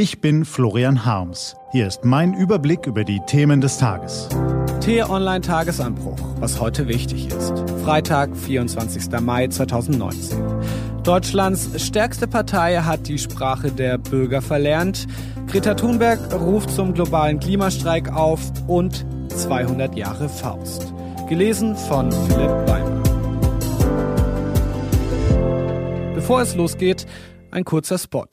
Ich bin Florian Harms. Hier ist mein Überblick über die Themen des Tages. T-Online Tagesanbruch, was heute wichtig ist. Freitag, 24. Mai 2019. Deutschlands stärkste Partei hat die Sprache der Bürger verlernt. Greta Thunberg ruft zum globalen Klimastreik auf und 200 Jahre Faust. Gelesen von Philipp Weimer. Bevor es losgeht, ein kurzer Spot.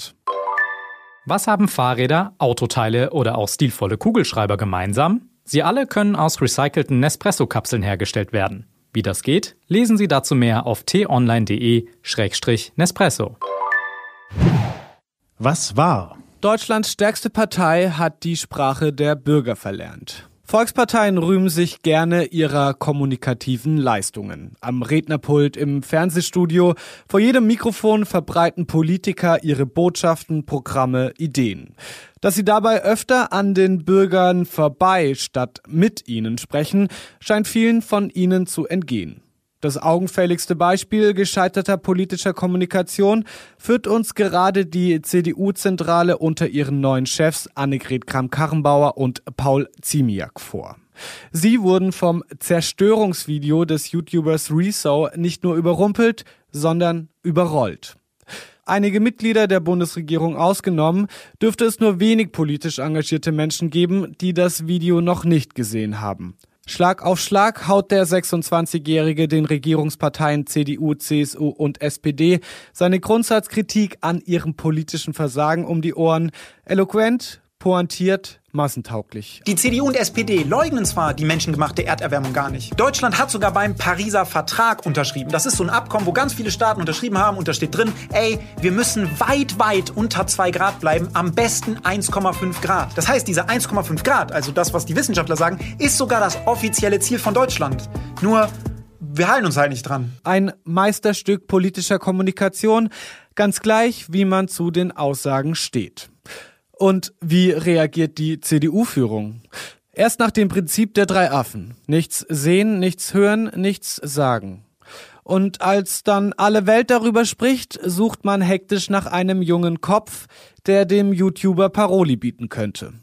Was haben Fahrräder, Autoteile oder auch stilvolle Kugelschreiber gemeinsam? Sie alle können aus recycelten Nespresso-Kapseln hergestellt werden. Wie das geht, lesen Sie dazu mehr auf t-online.de-nespresso. Was war? Deutschlands stärkste Partei hat die Sprache der Bürger verlernt. Volksparteien rühmen sich gerne ihrer kommunikativen Leistungen. Am Rednerpult, im Fernsehstudio, vor jedem Mikrofon verbreiten Politiker ihre Botschaften, Programme, Ideen. Dass sie dabei öfter an den Bürgern vorbei statt mit ihnen sprechen, scheint vielen von ihnen zu entgehen. Das augenfälligste Beispiel gescheiterter politischer Kommunikation führt uns gerade die CDU-Zentrale unter ihren neuen Chefs Annegret Kramp-Karrenbauer und Paul Ziemiak vor. Sie wurden vom Zerstörungsvideo des YouTubers Rezo nicht nur überrumpelt, sondern überrollt. Einige Mitglieder der Bundesregierung ausgenommen, dürfte es nur wenig politisch engagierte Menschen geben, die das Video noch nicht gesehen haben. Schlag auf Schlag haut der 26-Jährige den Regierungsparteien CDU, CSU und SPD seine Grundsatzkritik an ihrem politischen Versagen um die Ohren. Eloquent, pointiert, massentauglich. Die CDU und SPD leugnen zwar die menschengemachte Erderwärmung gar nicht. Deutschland hat sogar beim Pariser Vertrag unterschrieben. Das ist so ein Abkommen, wo ganz viele Staaten unterschrieben haben und da steht drin, ey, wir müssen weit, weit unter 2 Grad bleiben, am besten 1,5 Grad. Das heißt, diese 1,5 Grad, also das, was die Wissenschaftler sagen, ist sogar das offizielle Ziel von Deutschland. Nur, wir halten uns halt nicht dran. Ein Meisterstück politischer Kommunikation, ganz gleich, wie man zu den Aussagen steht. Und wie reagiert die CDU-Führung? Erst nach dem Prinzip der drei Affen. Nichts sehen, nichts hören, nichts sagen. Und als dann alle Welt darüber spricht, sucht man hektisch nach einem jungen Kopf, der dem YouTuber Paroli bieten könnte.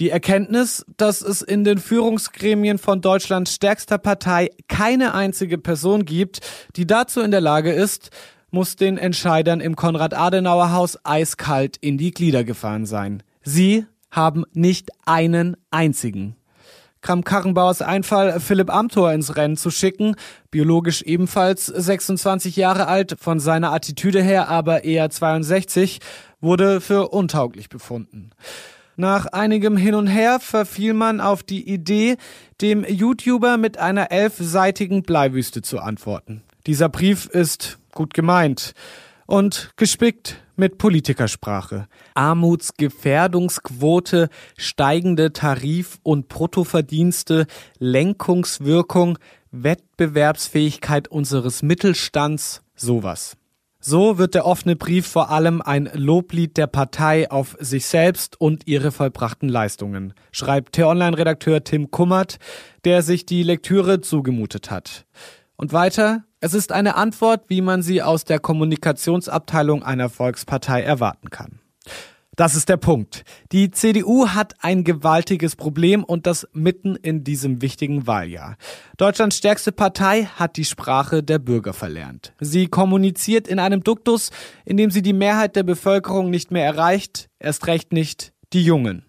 Die Erkenntnis, dass es in den Führungsgremien von Deutschlands stärkster Partei keine einzige Person gibt, die dazu in der Lage ist, muss den Entscheidern im Konrad-Adenauer-Haus eiskalt in die Glieder gefahren sein. Sie haben nicht einen einzigen. Kram-Karrenbauers Einfall, Philipp Amthor ins Rennen zu schicken, biologisch ebenfalls 26 Jahre alt, von seiner Attitüde her aber eher 62, wurde für untauglich befunden. Nach einigem Hin und Her verfiel man auf die Idee, dem YouTuber mit einer elfseitigen Bleiwüste zu antworten. Dieser Brief ist gut gemeint und gespickt mit Politikersprache. Armutsgefährdungsquote, steigende Tarif- und Bruttoverdienste, Lenkungswirkung, Wettbewerbsfähigkeit unseres Mittelstands, sowas. So wird der offene Brief vor allem ein Loblied der Partei auf sich selbst und ihre vollbrachten Leistungen, schreibt T-Online-Redakteur Tim Kummert, der sich die Lektüre zugemutet hat. Und weiter, es ist eine Antwort, wie man sie aus der Kommunikationsabteilung einer Volkspartei erwarten kann. Das ist der Punkt. Die CDU hat ein gewaltiges Problem und das mitten in diesem wichtigen Wahljahr. Deutschlands stärkste Partei hat die Sprache der Bürger verlernt. Sie kommuniziert in einem Duktus, in dem sie die Mehrheit der Bevölkerung nicht mehr erreicht, erst recht nicht die Jungen.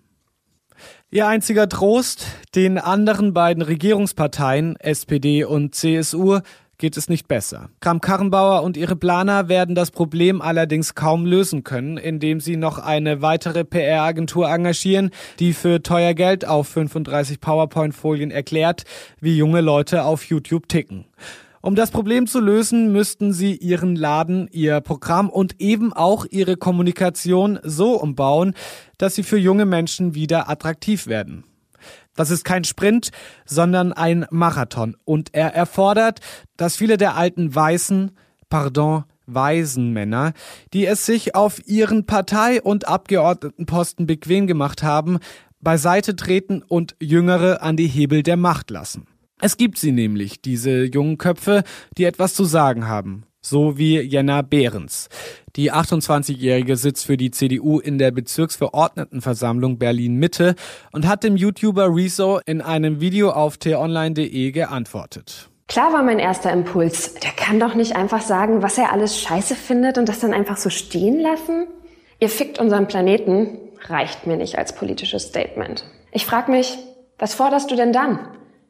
Ihr einziger Trost, den anderen beiden Regierungsparteien, SPD und CSU, geht es nicht besser. Kram-Karrenbauer und ihre Planer werden das Problem allerdings kaum lösen können, indem sie noch eine weitere PR-Agentur engagieren, die für teuer Geld auf 35 PowerPoint-Folien erklärt, wie junge Leute auf YouTube ticken. Um das Problem zu lösen, müssten sie ihren Laden, ihr Programm und eben auch ihre Kommunikation so umbauen, dass sie für junge Menschen wieder attraktiv werden. Das ist kein Sprint, sondern ein Marathon. Und er erfordert, dass viele der alten weißen, pardon, weisen Männer, die es sich auf ihren Partei- und Abgeordnetenposten bequem gemacht haben, beiseite treten und Jüngere an die Hebel der Macht lassen. Es gibt sie nämlich, diese jungen Köpfe, die etwas zu sagen haben. So wie Jenna Behrens. Die 28-Jährige sitzt für die CDU in der Bezirksverordnetenversammlung Berlin Mitte und hat dem YouTuber Rezo in einem Video auf t-online.de geantwortet. Klar war mein erster Impuls, der kann doch nicht einfach sagen, was er alles scheiße findet und das dann einfach so stehen lassen. Ihr fickt unseren Planeten, reicht mir nicht als politisches Statement. Ich frage mich, was forderst du denn dann?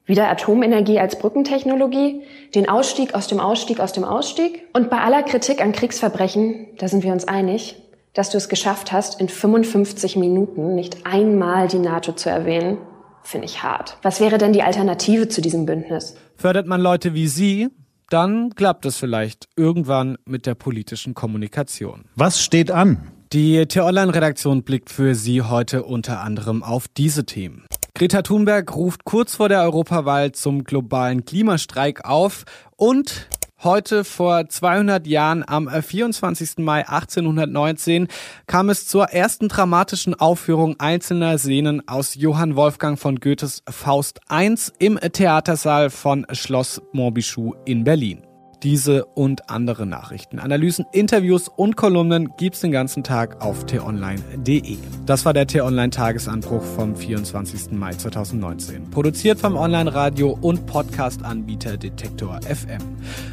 Wieder Atomenergie als Brückentechnologie, den Ausstieg aus dem Ausstieg aus dem Ausstieg. Und bei aller Kritik an Kriegsverbrechen, da sind wir uns einig, dass du es geschafft hast, in 55 Minuten nicht einmal die NATO zu erwähnen, finde ich hart. Was wäre denn die Alternative zu diesem Bündnis? Fördert man Leute wie Sie, dann klappt es vielleicht irgendwann mit der politischen Kommunikation. Was steht an? Die T-Online-Redaktion blickt für Sie heute unter anderem auf diese Themen. Greta Thunberg ruft kurz vor der Europawahl zum globalen Klimastreik auf und Heute vor 200 Jahren, am 24. Mai 1819, kam es zur ersten dramatischen Aufführung einzelner Szenen aus Johann Wolfgang von Goethes Faust I im Theatersaal von Schloss Montbichou in Berlin. Diese und andere Nachrichten, Analysen, Interviews und Kolumnen gibt's den ganzen Tag auf t-online.de. Das war der t-online Tagesanbruch vom 24. Mai 2019. Produziert vom Online-Radio und Podcast-Anbieter Detektor FM.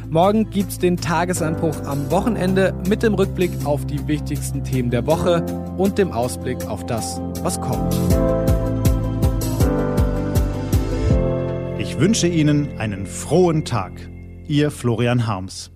Morgen gibt's den Tagesanbruch am Wochenende mit dem Rückblick auf die wichtigsten Themen der Woche und dem Ausblick auf das, was kommt. Ich wünsche Ihnen einen frohen Tag. Ihr Florian Harms.